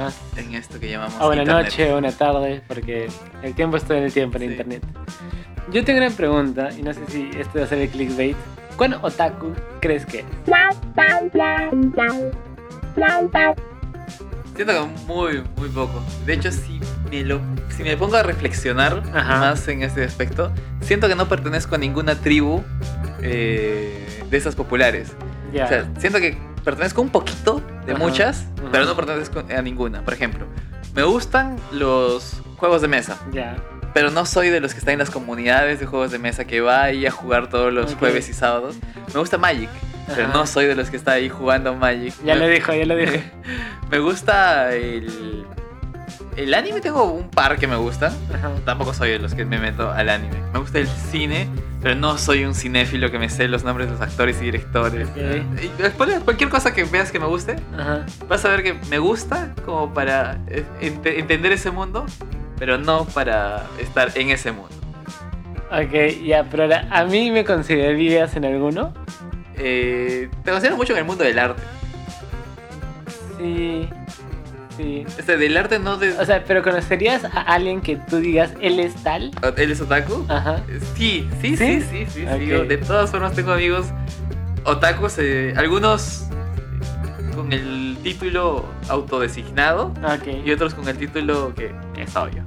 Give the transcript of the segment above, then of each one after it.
más. en esto que llamamos A una internet. noche o una tarde, porque el tiempo es todo el tiempo en Sí. internet. Yo tengo una pregunta, y no sé si esto va a ser el clickbait. ¿Cuán otaku crees que es? Siento que muy, muy poco. De hecho, si me, lo, si me pongo a reflexionar Ajá. más en este aspecto, siento que no pertenezco a ninguna tribu eh, de esas populares. Ya. O sea, siento que pertenezco un poquito de Ajá, muchas, ajá. pero no pertenezco a ninguna. Por ejemplo, me gustan los juegos de mesa, ya. pero no soy de los que están en las comunidades de juegos de mesa que va ahí a jugar todos los Ok. jueves y sábados. Me gusta Magic, pero no soy de los que está ahí jugando Magic. Ya Me- lo dijo, ya lo dijo. me gusta el. El anime tengo un par que me gustan. Tampoco soy de los que me meto al anime. Me gusta el cine, pero no soy un cinéfilo que me sé los nombres de los actores y directores. Ok. Y después, cualquier cosa que veas que me guste, Ajá. vas a ver que me gusta como para eh, ente- entender ese mundo, pero no para estar en ese mundo. Ok, ya, pero ahora, ¿a mí me considerarías en alguno? Eh, te considero mucho en el mundo del arte. Sí. Sí. Este, del arte no de. O sea, pero ¿conocerías a alguien que tú digas él es tal? ¿Él es otaku? Ajá. Sí, sí, ¿Sí? sí, sí, sí. Ok. sí. Yo De todas formas tengo amigos otakus, eh, algunos con el título autodesignado Ok. y otros con el título que es obvio.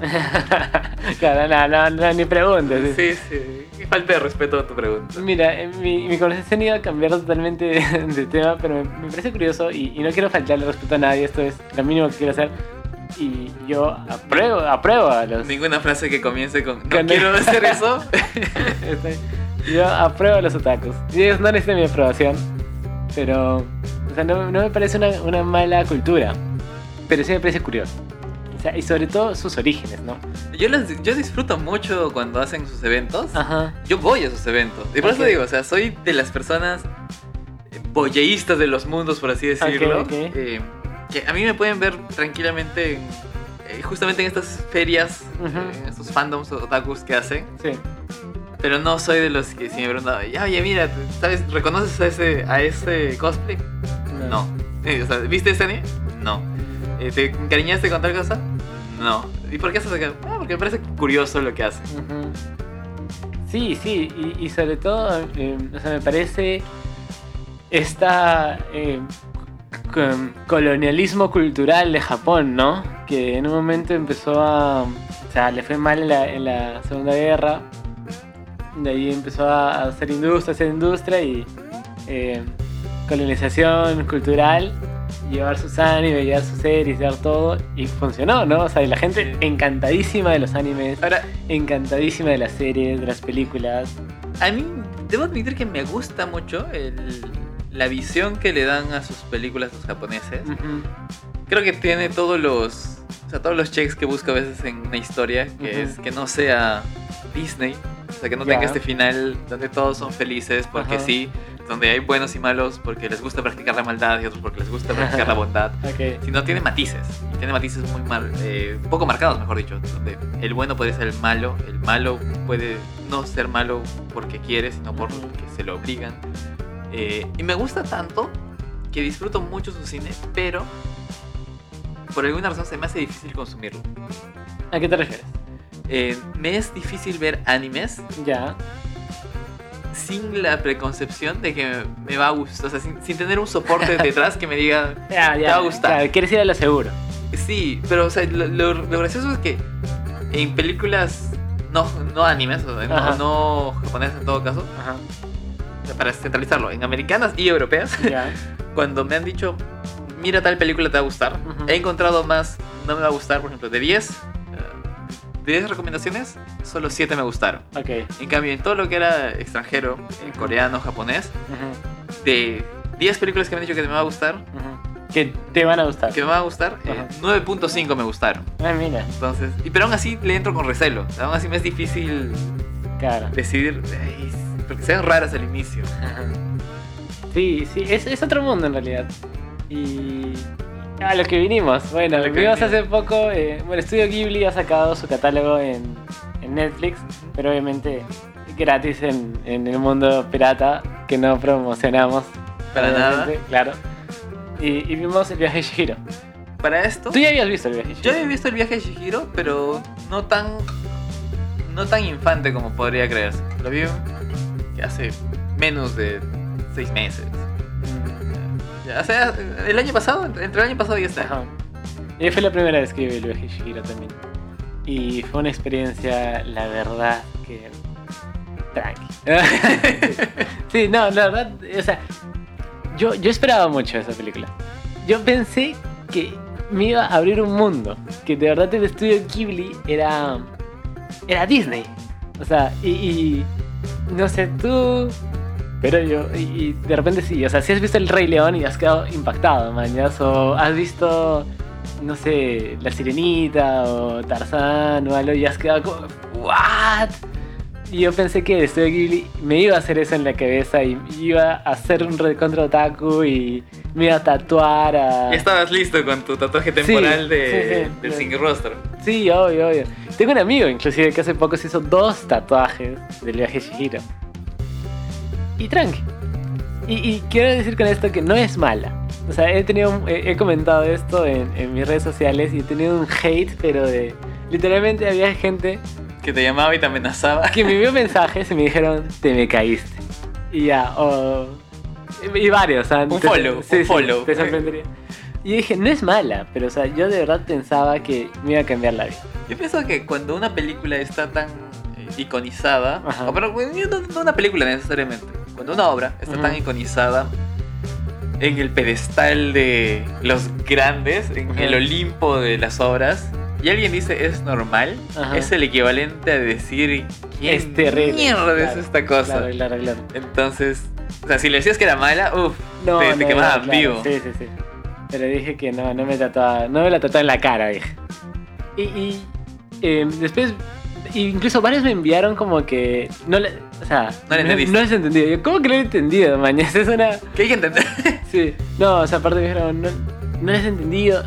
claro, no, no, no, ni preguntes. Sí, sí. Falta de respeto a tu pregunta. Mira, eh, mi, mi conversación iba a cambiar totalmente de, de tema, pero me, me parece curioso y, y no quiero faltarle respeto a nadie, esto es lo mínimo que quiero hacer. Y yo apruebo, apruebo a los... Ninguna frase que comience con no quiero hacer eso. Yo apruebo a los otakus. Y ellos no necesitan mi aprobación, pero... O sea, no, no me parece una, una mala cultura, pero sí me parece curioso. O sea, y sobre todo sus orígenes, ¿no? Yo, los- yo disfruto mucho cuando hacen sus eventos. Ajá. Yo voy a sus eventos. Y por eso Ok. digo, o sea, soy de las personas boyeístas de los mundos, por así decirlo. ok. eh, que a mí me pueden ver tranquilamente en, eh, justamente en estas ferias, Ujú. eh, en estos fandoms otakus que hacen. Sí. Pero no soy de los que si me preguntan, "Ya, oye, mira, ¿sabes? ¿Reconoces a ese, a ese cosplay? No. Eh, o sea, ¿Viste ese anime? No. Eh, ¿Te encariñaste con tal cosa? No. ¿Y por qué haces acá? Ah, porque me parece curioso lo que hacen. Ujú. Sí, sí, y, sobre todo, eh, o sea, me parece esta eh, co- colonialismo cultural de Japón, ¿no? Que en un momento empezó a... O sea, le fue mal en la, en Segunda Guerra, de ahí empezó a hacer industria, hacer industria y colonización cultural, llevar sus animes, llevar sus series, llevar todo, y funcionó, ¿no? O sea, y la gente encantadísima de los animes, Ahora, encantadísima de las series, de las películas. A mí, debo admitir que me gusta mucho el- la visión que le dan a sus películas los japoneses. Ujú. Creo que tiene todos los, o sea, todos los checks que busco a veces en una historia, que Ujú. es que no sea Disney, o sea, que no Ya. tenga este final donde todos son felices porque Ajá. sí, donde hay buenos y malos porque les gusta practicar la maldad y otros porque les gusta practicar la bondad. Ok. Sino tiene matices, y tiene matices muy mal, eh, poco marcados, mejor dicho, donde el bueno puede ser el malo, el malo puede no ser malo porque quiere, sino porque se lo obligan. Eh, y me gusta tanto que disfruto mucho su cine, pero por alguna razón se me hace difícil consumirlo. ¿A qué te refieres? Eh, me es difícil ver animes Ya. sin la preconcepción de que me va a gustar, o sea, sin, sin tener un soporte detrás que me diga, Ya, Te ya. va a gustar. Claro, quieres ir a lo seguro. Sí, pero o sea, lo, lo- lo gracioso es que en películas no, no animes, o sea, no, no japonesas en todo caso, Ajá. para centralizarlo, en americanas y europeas, Ya. cuando me han dicho, mira tal película te va a gustar, he encontrado más, no me va a gustar, por ejemplo, de 10, eh, de 10 recomendaciones, solo 7 me gustaron. Ok. En cambio, en todo lo que era extranjero, en coreano, japonés, Ujú. de 10 películas que me han dicho que me va a gustar. Que te van a gustar. que me va a gustar, eh, Ajá. 9.5 me gustaron. Ah, mira. Entonces, y pero aún así le entro con recelo. Aún así me es difícil Claro. decidir, "Ay, porque sean raras al inicio. Sí, sí, es, es otro mundo en realidad. Y a lo que vinimos. Bueno, que vimos vinimos. hace poco. eh, bueno, Estudio Ghibli ha sacado su catálogo en, en Netflix, pero obviamente gratis en, en el mundo pirata que no promocionamos. Para nada. Claro. Y, y vimos el viaje de Shihiro. para esto. Tú ya habías visto el viaje. Yo había visto el viaje de Shihiro, pero no tan. No tan infante como podría creerse. Lo vi hace menos de seis meses. O sea, el año pasado, entre el año pasado y este. Ajá. Fue la primera vez que vi el viaje Shihiro también. Y fue una experiencia, la verdad, que. Tranqui. sí, no, la verdad, o sea, yo, yo esperaba mucho esa película. Yo pensé que me iba a abrir un mundo. Que de verdad el estudio Ghibli era. Era Disney. O sea, y no sé tú. Pero yo, y, y de repente sí, o sea, si has visto El Rey León y has quedado impactado, mañas, o has visto, no sé, La Sirenita o Tarzán o algo y has quedado como, ¿what? Y yo pensé que el estudio Ghibli me iba a hacer eso en la cabeza y iba a hacer un recontra otaku y me iba a tatuar a... Ya estabas listo con tu tatuaje temporal Sí, de, sí, sí. del single roster. Sí, obvio, obvio. Tengo un amigo, inclusive, que hace poco se hizo dos tatuajes del viaje Shihiro. Y tranqui. Y, y quiero decir con esto que no es mala. O sea, he tenido, he, he comentado esto en, en mis redes sociales y he tenido un hate, pero de... Literalmente había gente Que te llamaba y te amenazaba. que me envió mensajes y me dijeron, te me caíste. Y ya, o... y varios, o sea, Un te- follow, un follow. te sorprendería. Y dije, no es mala, pero o sea, yo de verdad pensaba que me iba a cambiar la vida. Yo pienso que cuando una película está tan eh, iconizada, Ajá. o pero no, no una película necesariamente, cuando una obra está tan iconizada en el pedestal de los grandes, en el Olimpo de las obras, y alguien dice es normal, Ajá. es el equivalente a decir ¿quién Es terrible. mierda es Claro, esta cosa? Claro, claro, claro. Entonces, o sea, si le decías que era mala, uff, No, te, te no, vivo. Sí, sí, sí. Pero dije que no, no me tatuaba, no me la tatuaba en la cara, dije. Y, y eh, después, incluso varios me enviaron como que no le, o sea, No le entendiste. no les entendido. Yo, ¿cómo que no lo he entendido, mañana? Es una, Que hay que entender. sí. No, o sea, aparte me dijeron, no, no les he entendido.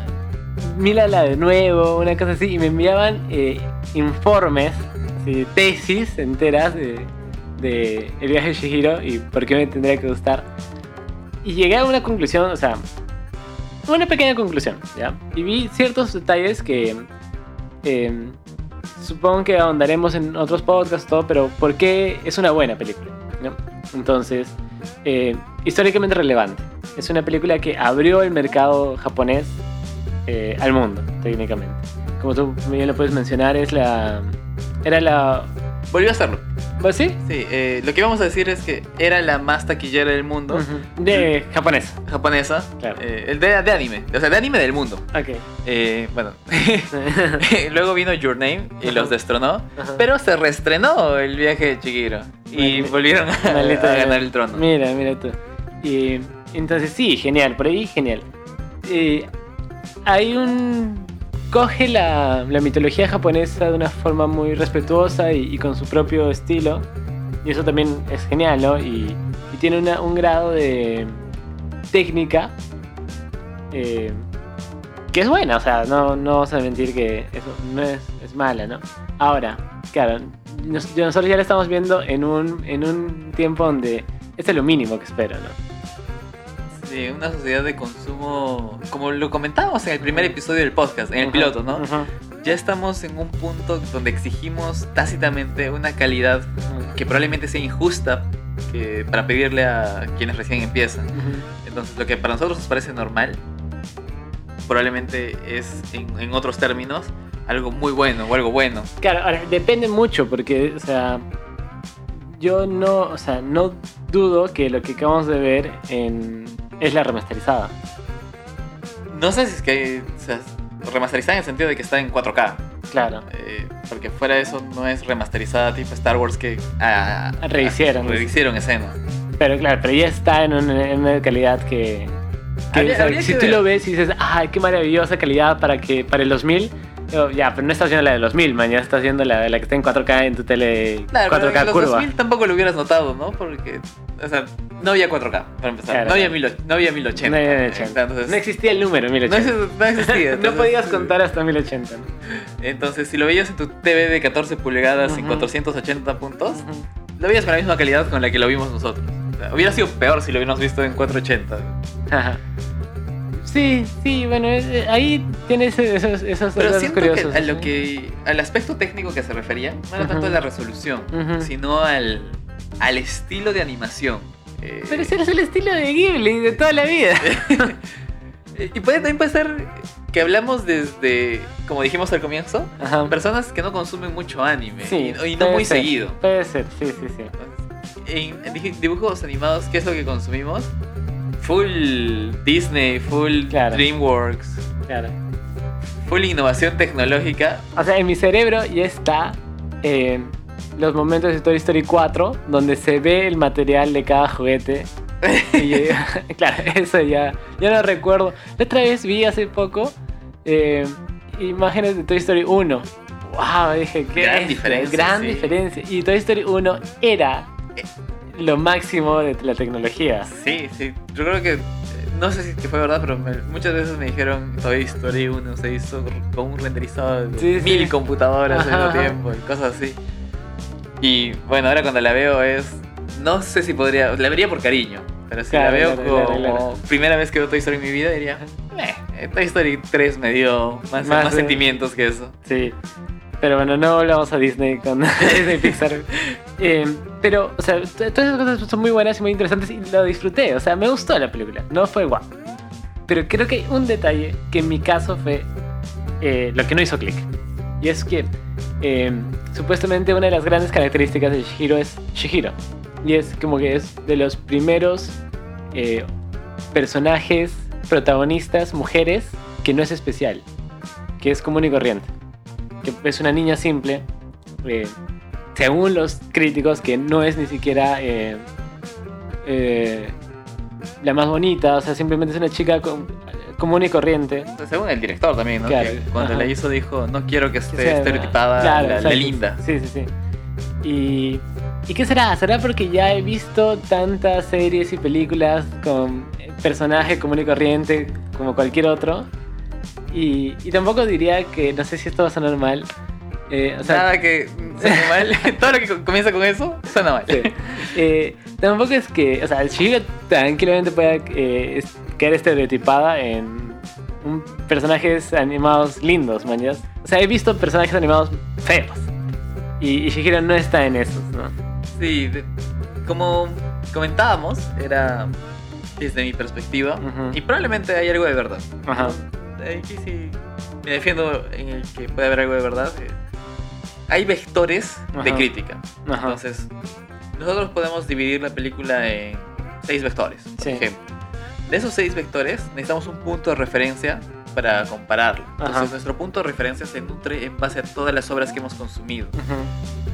Mírala de nuevo, una cosa así. Y me enviaban eh, informes, así, tesis enteras de, de el viaje de Shihiro y por qué me tendría que gustar. Y llegué a una conclusión, o sea, una pequeña conclusión, ¿ya? Y vi ciertos detalles que eh, supongo que ahondaremos en otros podcasts, todo, pero ¿por qué es una buena película? ¿no? Entonces, eh, históricamente relevante. Es una película que abrió el mercado japonés eh, al mundo, técnicamente. Como tú bien lo puedes mencionar, es la... Era la... Volvió a hacerlo. ¿Vos sí? Sí, eh, lo que vamos a decir es que era la más taquillera del mundo. De japonés. japonesa, Claro. eh, de, de anime, o sea, de anime del mundo. Ok. Eh, bueno, luego vino Your Name y los destronó, pero se reestrenó el viaje de Chihiro y volvieron a, ganar el trono. Mira, mira tú. Y entonces sí, genial, por ahí genial. Eh, hay un... Coge la, la mitología japonesa de una forma muy respetuosa y, con su propio estilo. Y eso también es genial, ¿no? Y, y tiene una- un grado de técnica eh, que es buena, o sea, no, no vamos a mentir que eso no es, es mala, ¿no? Ahora, claro, nos- nosotros ya la estamos viendo en un, en un tiempo donde es lo mínimo que espero, ¿no? Sí, una sociedad de consumo, como lo comentábamos en el primer episodio del podcast, en el piloto, ¿no? Ya estamos en un punto donde exigimos tácitamente una calidad que probablemente sea injusta que para pedirle a quienes recién empiezan. Entonces, lo que para nosotros nos parece normal, probablemente es, en, en otros términos, algo muy bueno o algo bueno. Claro, ahora depende mucho porque, o sea, yo no, o sea, no dudo que lo que acabamos de ver en, es la remasterizada. No sé si es que o sea, remasterizada en el sentido de que está en 4K. Claro. eh, porque fuera de eso no es remasterizada tipo Star Wars que ah, ah, Rehicieron. rehicieron escenas. Pero claro, pero ya está en una, en una calidad que... que, Habría- o sea, si que tú lo ves y dices, ¡ay, qué maravillosa calidad para que para el 2000! Digo, ya, pero no estás viendo la de 2000, man, ya estás viendo la, la que está en 4K en tu tele Claro, pero 4K en los curva. 2000 tampoco lo hubieras notado, ¿no? Porque, o sea, no había 4K, para empezar. Claro, no, había mil, no había 1080. No, había 1080. Entonces, No existía el número no 1080. exi- no existía. no entonces- podías contar hasta 1080. ¿no? Entonces, si lo veías en tu TV de 14 pulgadas en Ujú. 480 puntos, Ujú. lo veías con la misma calidad con la que lo vimos nosotros. O sea, hubiera sido peor si lo hubiéramos visto en 480. Ajá. Sí, sí, bueno, eh, ahí tienes esos, esos Pero siento curiosos. que a lo que al aspecto técnico que se refería no era Ujú. tanto la resolución, sino al, al estilo de animación. Eh, Pero ese es el estilo de Ghibli de toda la vida. y puede también puede ser que hablamos desde, como dijimos al comienzo, Ajá. personas que no consumen mucho anime Sí, y, y no muy ser, seguido. Puede ser, sí, sí, sí. En, dibujos animados, ¿qué es lo que consumimos? Full Disney, full Claro. DreamWorks, Claro. full innovación tecnológica. O sea, en mi cerebro ya está eh, los momentos de Toy Story 4 donde se ve el material de cada juguete. Y yo claro, eso ya, ya no recuerdo. La otra vez vi hace poco eh, imágenes de Toy Story 1. ¡Wow! Dije, qué Gran diferencia, Gran sí. diferencia. Y Toy Story 1 era lo máximo de la tecnología. Sí, sí. Yo creo que. eh, No sé si que fue verdad, pero me- muchas veces me dijeron Toy Story 1 se hizo con un renderizado de Sí, sí. mil computadoras al mismo tiempo y cosas así. Y bueno, ahora cuando la veo es. No sé si podría. La vería por cariño. Pero si Claro, la veo claro, como claro, primera vez que veo Toy Story en mi vida, diría. "Eh, Toy Story 3 me dio más, Más, más eh, sentimientos que eso. Sí. Pero bueno, no volvamos a Disney con Disney Pixar. Eh, pero, o sea, todas esas cosas son muy buenas y muy interesantes y lo disfruté. O sea, me gustó la película. No fue guau. Pero creo que hay un detalle que en mi caso fue eh, lo que no hizo clic. Y es que eh, supuestamente una de las grandes características de Shihiro es Shihiro. Y es como que es de los primeros eh, personajes, protagonistas, mujeres, que no es especial. Que es común y corriente que es una niña simple, eh, según los críticos, que no es ni siquiera eh, la más bonita, o sea, simplemente es una chica com- común y corriente. Según el director también, ¿no? Claro, Que cuando ajá. la hizo dijo, no quiero que Que esté sea- estereotipada Claro, la, la exacto. linda. Sí, sí, sí. Y, ¿Y qué será? ¿Será porque ya he visto tantas series y películas con personaje común y corriente como cualquier otro? Y, y tampoco diría que, no sé si esto va a sonar mal. eh, o sea, Nada que suene mal. Todo lo que co- comienza con eso suena mal. Sí. Eh, tampoco es que, o sea, Shihiro tranquilamente puede eh, es- quedar estereotipada en un- personajes animados lindos, mañas. O sea, he visto personajes animados feos. Y, y Shihiro no está en esos, ¿no? Sí, de- como comentábamos, era desde mi perspectiva. Ujú. Y probablemente hay algo de verdad. Ajá. Aquí sí me defiendo en el que puede haber algo de verdad. Hay vectores de Ajá. crítica. Ajá. Entonces, nosotros podemos dividir la película en seis vectores, por Sí. ejemplo. De esos seis vectores, necesitamos un punto de referencia para compararlo. Entonces, Ajá. nuestro punto de referencia se nutre en base a todas las obras que hemos consumido.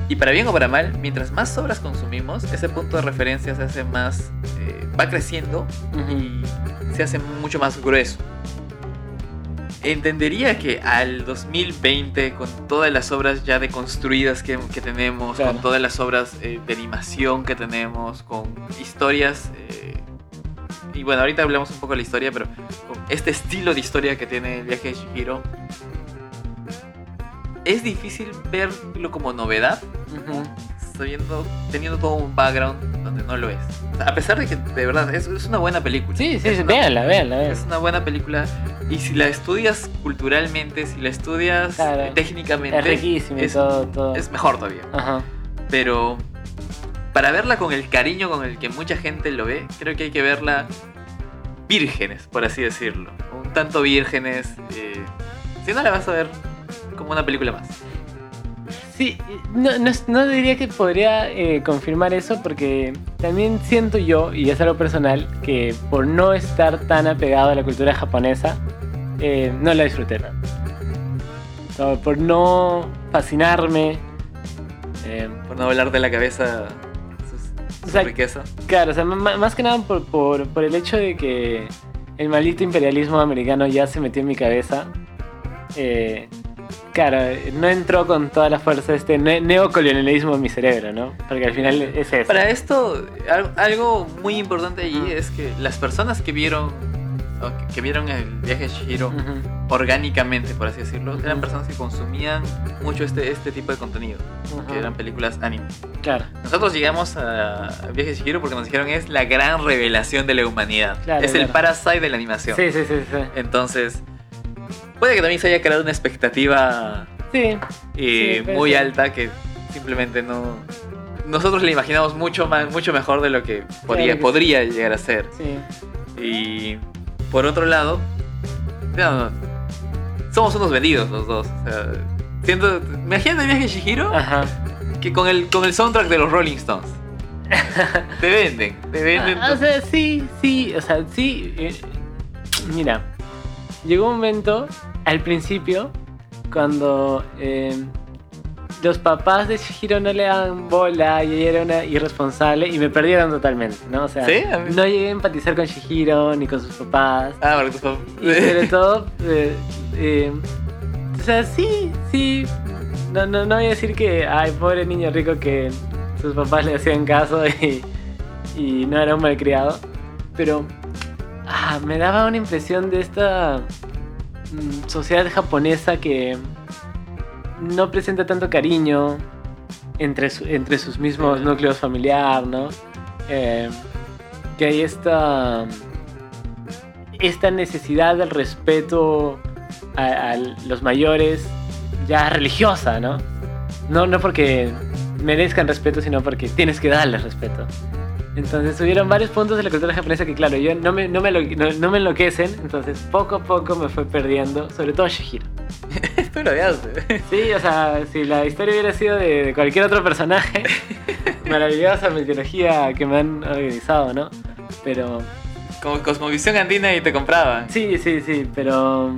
Y para bien o para mal, mientras más obras consumimos, ese punto de referencia se hace más. eh, va creciendo y se hace mucho más grueso. Entendería que al 2020, con todas las obras ya deconstruidas que, que tenemos, Claro. con todas las obras eh, de animación que tenemos, con historias. eh, y bueno, ahorita hablamos un poco de la historia, pero con este estilo de historia que tiene el viaje de Shihiro, es difícil verlo como novedad, sabiendo, teniendo todo un background donde no lo es. A pesar de que de verdad es, es una buena película. Sí, sí, véanla, véanla, es una buena película y si la estudias culturalmente, si la estudias Claro. eh, técnicamente, Es riquísimo es, todo, todo. es mejor todavía. Ajá. Pero para verla con el cariño con el que mucha gente lo ve, creo que hay que verla vírgenes, por así decirlo. Un tanto vírgenes. eh, si no la vas a ver como una película más. Sí, no, no, no diría que podría eh, confirmar eso porque también siento yo, y es algo personal, que por no estar tan apegado a la cultura japonesa, eh, no la disfruté. So, por no fascinarme. Por no hablar de la cabeza O sea, riqueza. claro, o sea, más que nada por, por, por el hecho de que el maldito imperialismo americano ya se metió en mi cabeza. Eh, claro, no entró con toda la fuerza este ne- neocolonialismo en mi cerebro, ¿no? Porque al final es eso. Para esto, al- algo muy importante allí es que las personas que vieron que, que vieron el viaje de Shihiro orgánicamente, por así decirlo, eran personas que consumían mucho este, este tipo de contenido, que eran películas anime. Claro, Nosotros llegamos a viaje de Shihiro porque nos dijeron es la gran revelación de la humanidad. Claro, es el. Parasite de la animación. sí, sí, sí, sí. Entonces, puede que también se haya creado una expectativa Sí, eh, muy alta que simplemente no. Nosotros le imaginamos mucho más, mucho mejor de lo que podría, podría llegar a ser. sí. Y por otro lado, no, no, somos unos vendidos los dos. O sea, siento, imagínate el viaje de Shihiro Ajá. que con el, con el soundtrack de los Rolling Stones. te venden, te venden. Ah, o sea, sí, sí, o sea, sí. eh, mira, llegó un momento al principio cuando eh, los papás de Shihiro no le daban bola y ella era una irresponsable y me perdieron totalmente, ¿no? O sea, ¿Sí? A mí- no llegué a empatizar con Shihiro ni con sus papás. ah, porque tus papás- sobre todo, eh, eh, o sea, sí, sí. No, no, no voy a decir que, ay, pobre niño rico que sus papás le hacían caso y, y no era un malcriado. Pero ah, me daba una impresión de esta mm, sociedad japonesa que no presenta tanto cariño entre, entre sus mismos núcleos familiar, ¿no? Eh, que hay esta esta necesidad del respeto a, a los mayores ya religiosa, ¿no? ¿no? No porque merezcan respeto, sino porque tienes que darles respeto. Entonces hubieron varios puntos de la cultura japonesa que, claro, yo no me, no me, enlo- no, no me enloquecen, entonces poco a poco me fue perdiendo, sobre todo Shihiro. Tú lo odiaste. Sí, o sea, si la historia hubiera sido de, de cualquier otro personaje, maravillosa mitología que me han organizado, ¿no? Pero Como Cosmovisión Andina y te compraban. Sí, sí, sí, pero.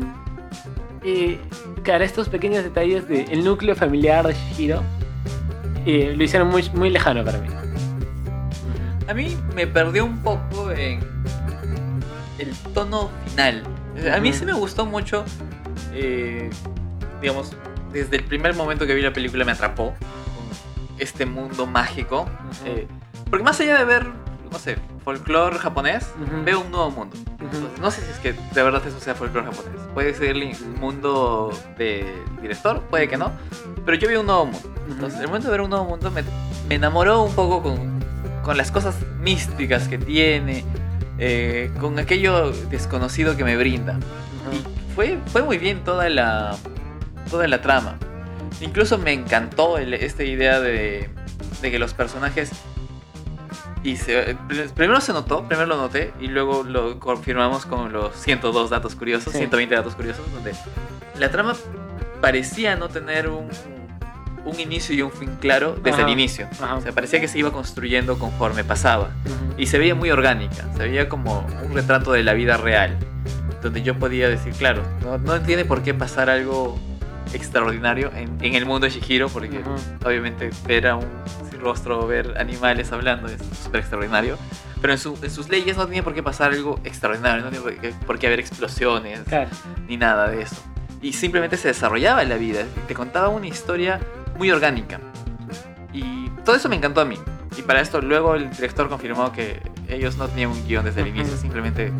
Y, claro, estos pequeños detalles del núcleo familiar de Shihiro eh, lo hicieron muy, muy lejano para mí. A mí me perdió un poco en el tono final. A mí sí me gustó mucho, eh, digamos, desde el primer momento que vi la película me atrapó este mundo mágico. eh, porque más allá de ver, no sé, folclore japonés, Ujú. veo un nuevo mundo. Entonces, no sé si es que de verdad eso sea folclore japonés. Puede ser el mundo del director, puede que no. Pero yo vi un nuevo mundo. Entonces, el momento de ver un nuevo mundo me, me enamoró un poco con, con las cosas místicas que tiene, eh, con aquello desconocido que me brinda. Y fue, fue muy bien toda la, toda la trama. Incluso me encantó el- esta idea de, de que los personajes... Y se- primero se notó, primero lo noté y luego lo confirmamos con los 102 datos curiosos, Sí. 120 datos curiosos, donde la trama parecía no tener un, un inicio y un fin claro desde Ajá. el inicio. Ajá. O sea, parecía que se iba construyendo conforme pasaba. Y se veía muy orgánica, se veía como un retrato de la vida real, donde yo podía decir, claro, no, no tiene por qué pasar algo extraordinario en, en el mundo de Shihiro, porque obviamente ver a un sin rostro, ver animales hablando es súper extraordinario, pero en, su- en sus leyes no tenía por qué pasar algo extraordinario, no tenía por qué, haber explosiones, Claro. ni nada de eso. Y simplemente se desarrollaba la vida, te contaba una historia muy orgánica. Y todo eso me encantó a mí. Y para esto luego el director confirmó que ellos no tenían un guion desde el inicio, simplemente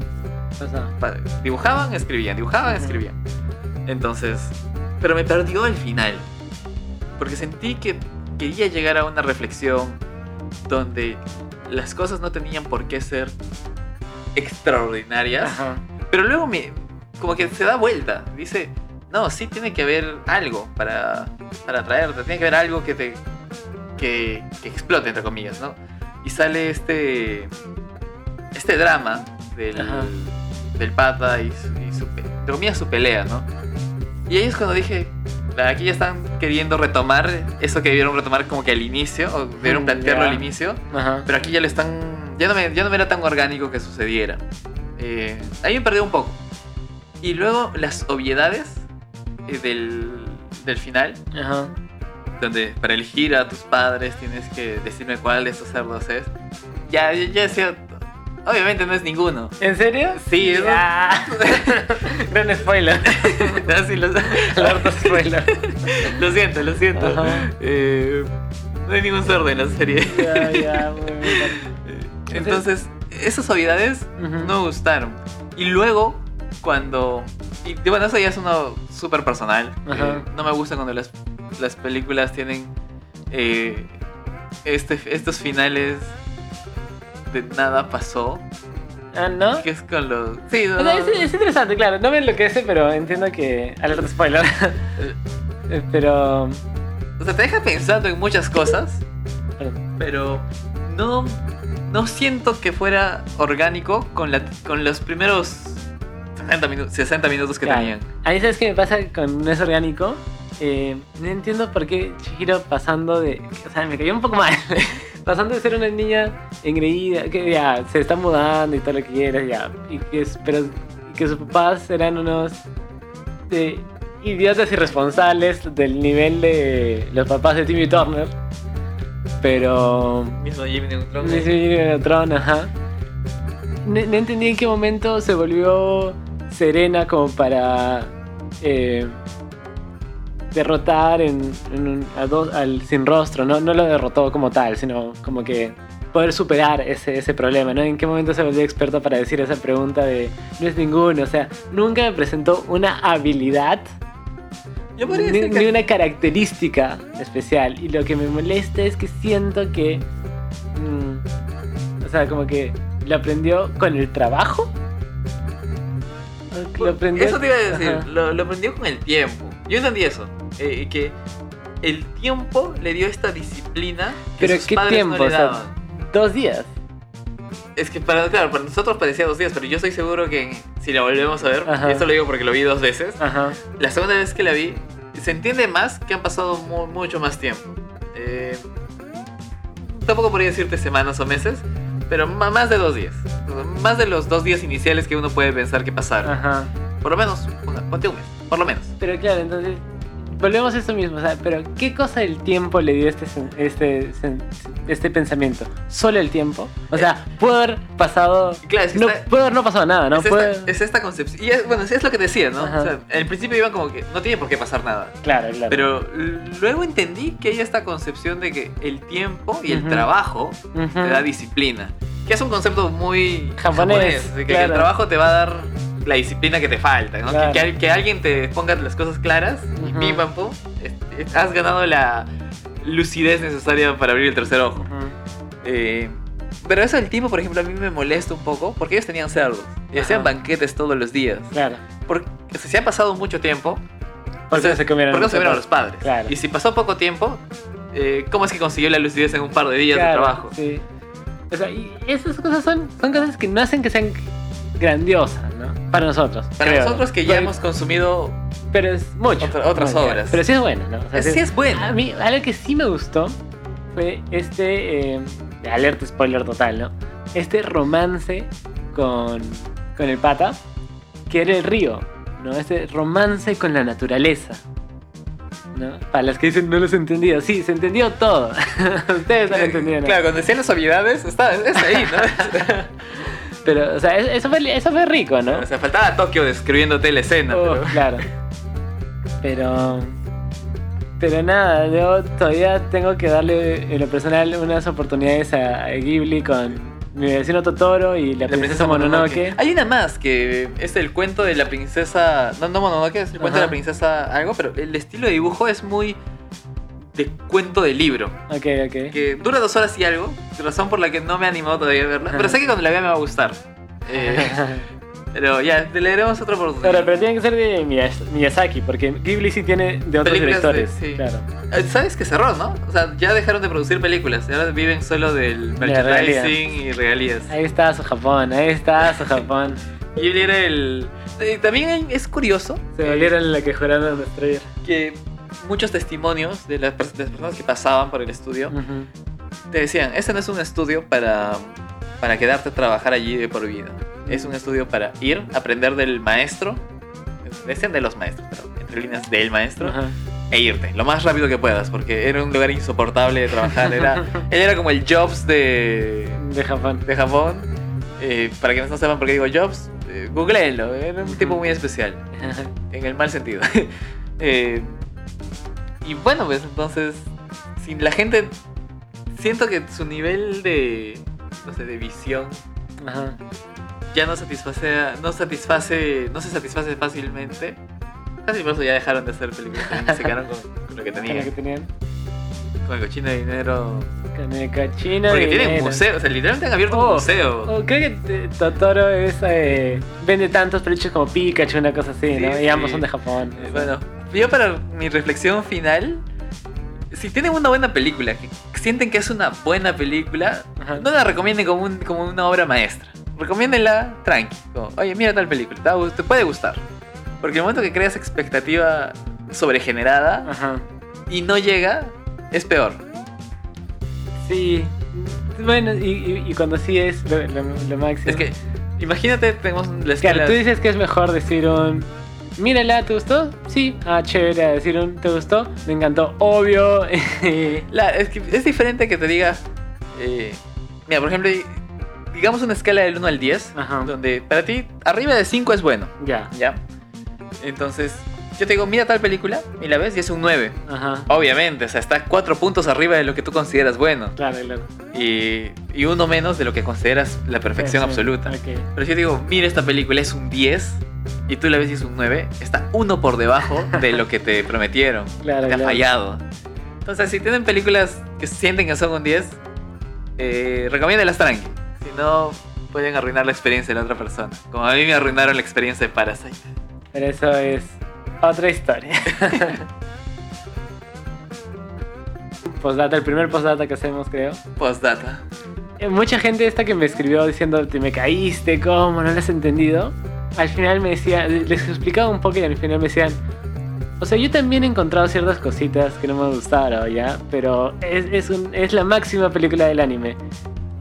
dibujaban, escribían, dibujaban, escribían. Entonces, pero me perdió el final. Porque sentí que quería llegar a una reflexión donde las cosas no tenían por qué ser extraordinarias. ajá. Pero luego me. como que se da vuelta. Dice. No, sí tiene que haber algo para. para atraerte. Tiene que haber algo que te. que. que explote, entre comillas, ¿no? Y sale este. este drama del. Ajá. del pata y su. Y su entre comillas, su pelea, ¿no? Y ahí es cuando dije. Aquí ya están queriendo retomar eso que debieron retomar como que al inicio, o debieron Mm, plantearlo ya. al inicio, Ajá. pero aquí ya le están. Ya no me, ya no me era tan orgánico que sucediera. Eh, ahí me perdió un poco. Y luego las obviedades del, del final, Ajá. donde para elegir a tus padres tienes que decirme cuál de estos cerdos es. Ya, ya, ya decía. Obviamente no es ninguno. ¿En serio? Sí, eso- Ya. Gran spoiler. Así lo, Harto spoiler. lo siento, lo siento. Eh, no hay ningún cerdo en la serie. Muy bien. Entonces, esas obviedades Ujú. no me gustaron. Y luego, cuando. Y bueno, eso ya es uno súper personal. Eh, no me gusta cuando las, las películas tienen eh, este, estos finales de nada pasó. Ah, ¿no? Que es con los. Sí, no, es, es interesante, claro. No me enloquece, pero entiendo que. Alerta spoiler. Eh, pero. O sea, te deja pensando en muchas cosas, pero no, no siento que fuera orgánico con, la, con los primeros 60, minu- 60 minutos que Claro. tenían. A mí, ¿sabes qué me pasa con No es orgánico? Eh, no entiendo por qué Chihiro pasando de. O sea, me cayó un poco mal. pasando de ser una niña engreída, que ya se está mudando y todo lo que quieras, ya. Y que, es- pero que sus papás eran unos. eh, idiotas irresponsables del nivel de los papás de Timmy Turner. Pero. Mismo Jimmy Neutron. Sí, sí, Neutron, ajá. No, no entendí en qué momento se volvió serena como para eh, derrotar en, en un- a dos- al sin rostro. ¿no? no lo derrotó como tal, sino como que poder superar ese, ese problema. ¿no? ¿En qué momento se volvió experto para decir esa pregunta de no es ninguno? O sea, nunca me presentó una habilidad Yo podría ni, decir que ni una característica especial. Y lo que me molesta es que siento que. mm, o sea, como que lo aprendió con el trabajo. Lo aprendió- Eso te iba a decir, lo, lo aprendió con el tiempo. Yo entendí eso, eh, que el tiempo le dio esta disciplina que Pero sus ¿qué padres tiempo? no le O sea, daban. dos días. Es que para, claro, para nosotros parecía dos días, pero yo estoy seguro que si la volvemos a ver, Ajá. esto lo digo porque lo vi dos veces, Ajá. la segunda vez que la vi, se entiende más que han pasado mu- mucho más tiempo. Eh, tampoco podría decirte semanas o meses, pero más de dos días. Más de los dos días iniciales que uno puede pensar que pasaron. Ajá. Por lo menos, ponte un mes, por lo menos. Pero claro, entonces. Volvemos a eso mismo, o sea, pero ¿qué cosa del tiempo le dio este, este, este pensamiento? ¿Solo el tiempo? O sea, pudo haber pasado... Claro, es que no, está- pudo haber no pasado nada, ¿no? es, Puede- esta, es esta concepción. Y es, bueno, es lo que decía, ¿no? Ajá. O sea, al principio iban como que no tiene por qué pasar nada. Claro, claro. Pero luego entendí que hay esta concepción de que el tiempo y el Ujú. trabajo Ujú. te da disciplina. Que es un concepto muy Japonés, de que claro. el trabajo te va a dar la disciplina que te falta, ¿no? Que- Claro. Que, que alguien te ponga las cosas claras y Ujú. pim pam pum, has ganado la lucidez necesaria para abrir el tercer ojo. Ujú. Eh, pero eso del tiempo, por ejemplo, a mí me molesta un poco porque ellos tenían cerdos y Ajá. hacían banquetes todos los días. Claro. Porque o sea, si ha pasado mucho tiempo, ¿Por qué no se comieron ¿por qué no se comieron los los padres? Claro. Y si pasó poco tiempo, eh, ¿cómo es que consiguió la lucidez en un par de días de Claro, trabajo? Sí. O sea, y esas cosas son, son cosas que no hacen que sean grandiosas, ¿no? Para nosotros. Para creo. nosotros que ya hemos consumido Pero es mucho. Otra- otras Mucho. obras. Pero sí es bueno, ¿no? O sea, Sí es bueno. A mí, algo que sí me gustó fue este. eh, alerta spoiler total, ¿no? Este romance con, con el pata, que era el río, ¿no? Este romance con la naturaleza. ¿no? Para las que dicen no los he entendido. Sí, se entendió todo. Ustedes no lo entendieron. Eh, Claro, cuando decían las obviedades, está, es ahí, ¿no? Pero, o sea, es- eso fue, eso fue rico, ¿no? o sea, faltaba Tokio describiéndote la escena. Oh, pero- claro. Pero. Pero nada, yo todavía tengo que darle en lo personal unas oportunidades a, Ghibli con mi vecino Totoro y la, princesa, Mononoke. Hay una más que es el cuento de la princesa. No, no Mononoke, es el cuento de la princesa algo, pero el estilo de dibujo es muy de cuento de libro. Ok, ok. Que dura dos horas y algo, razón por la que no me he animado todavía a verla. Pero sé que cuando la vea me va a gustar. Eh, pero ya, le daremos otra oportunidad. Pero, pero tiene que ser de Miyazaki, porque Ghibli sí tiene de otros Películas de- directores. sí. Claro. Eh, ¿Sabes que cerró, no? O sea, ya dejaron de producir películas. Ahora viven solo del De merchandising y regalías. Ahí está su Japón, ahí está su Japón. Él era el. eh, También es curioso Se eh, volvieron la que juraron destruir. que muchos testimonios de las, pers- de las personas que pasaban por el estudio te decían: Este no es un estudio para, para quedarte a trabajar allí de por vida. Es un estudio para ir, aprender del maestro. Decían de los maestros, pero entre líneas del maestro. Ajá. e irte lo más rápido que puedas, porque era un lugar insoportable de trabajar. Era, él era como el Jobs de, De Japón. de Japón. Eh, para quienes no sepan por qué digo Jobs, eh, googleenlo. Era un tipo muy especial, en el mal sentido. Eh, y bueno, pues entonces, si la gente. Siento que su nivel de. No sé, de visión Ajá. ya no satisface, no satisface, no se satisface fácilmente. Casi por eso ya dejaron de hacer películas se quedaron con, con lo que tenían. que tenían. Con el cochino de dinero. Con el cochino Porque de tienen dinero. museo, o sea, literalmente han abierto un Oh, museo. oh, creo que Totoro es, eh, vende tantos peluches como Pikachu, una cosa así, Sí, ¿no? sí. Y ambos son de Japón. Eh, Bueno, yo para mi reflexión final, si tienen una buena película, que sienten que es una buena película, Ajá. no la recomienden como, un- como una obra maestra. Recomiéndenla tranqui. Como, Oye, mira tal película, te, puede gustar. Porque el momento que creas expectativa sobregenerada Ajá. y no llega, es peor. Sí. Bueno, y, y- y cuando sí es lo, lo- lo máximo. Es que, imagínate, tenemos la escala... Claro, tú dices que es mejor decir un. Mírala, ¿te gustó? Sí. Ah, chévere. a Decir un. ¿Te gustó? Me encantó. Obvio. La- es, que es diferente que te diga. eh, mira, por ejemplo, digamos una escala del 1 al 10, Ajá. donde para ti arriba de 5 es bueno, ya. ¿ya? Entonces, yo te digo, mira tal película, y la ves y es un 9. Ajá. Obviamente, o sea, está 4 puntos arriba de lo que tú consideras bueno, Claro, claro. y, y uno menos de lo que consideras la perfección Sí, sí. absoluta. Ok. Pero si yo digo, mira esta película, es un 10, y tú la ves y es un 9, está uno por debajo de lo que te prometieron. Claro, te ha fallado. Entonces, si tienen películas que sienten que son un 10, eh, recomiéndalas tranqui. Si no, pueden arruinar la experiencia de la otra persona. Como a mí me arruinaron la experiencia de Parasite. Pero eso es otra historia. postdata, el primer postdata que hacemos, creo. Postdata. Eh, Mucha gente esta que me escribió diciendo, te me caíste, ¿cómo? ¿No lo has entendido? Al final me decía, les explicaba un poco y al final me decían, o sea, yo también he encontrado ciertas cositas que no me gustaron, ¿ya? Pero es, es, un- es la máxima película del anime.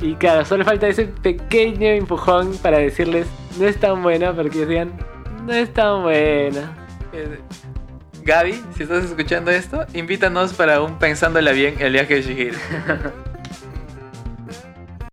Y claro, solo falta ese pequeño empujón para decirles, no es tan buena, porque decían, no es tan buena. Eh, Gaby, si estás escuchando esto, invítanos para un Pensándola bien el viaje de Shihiro.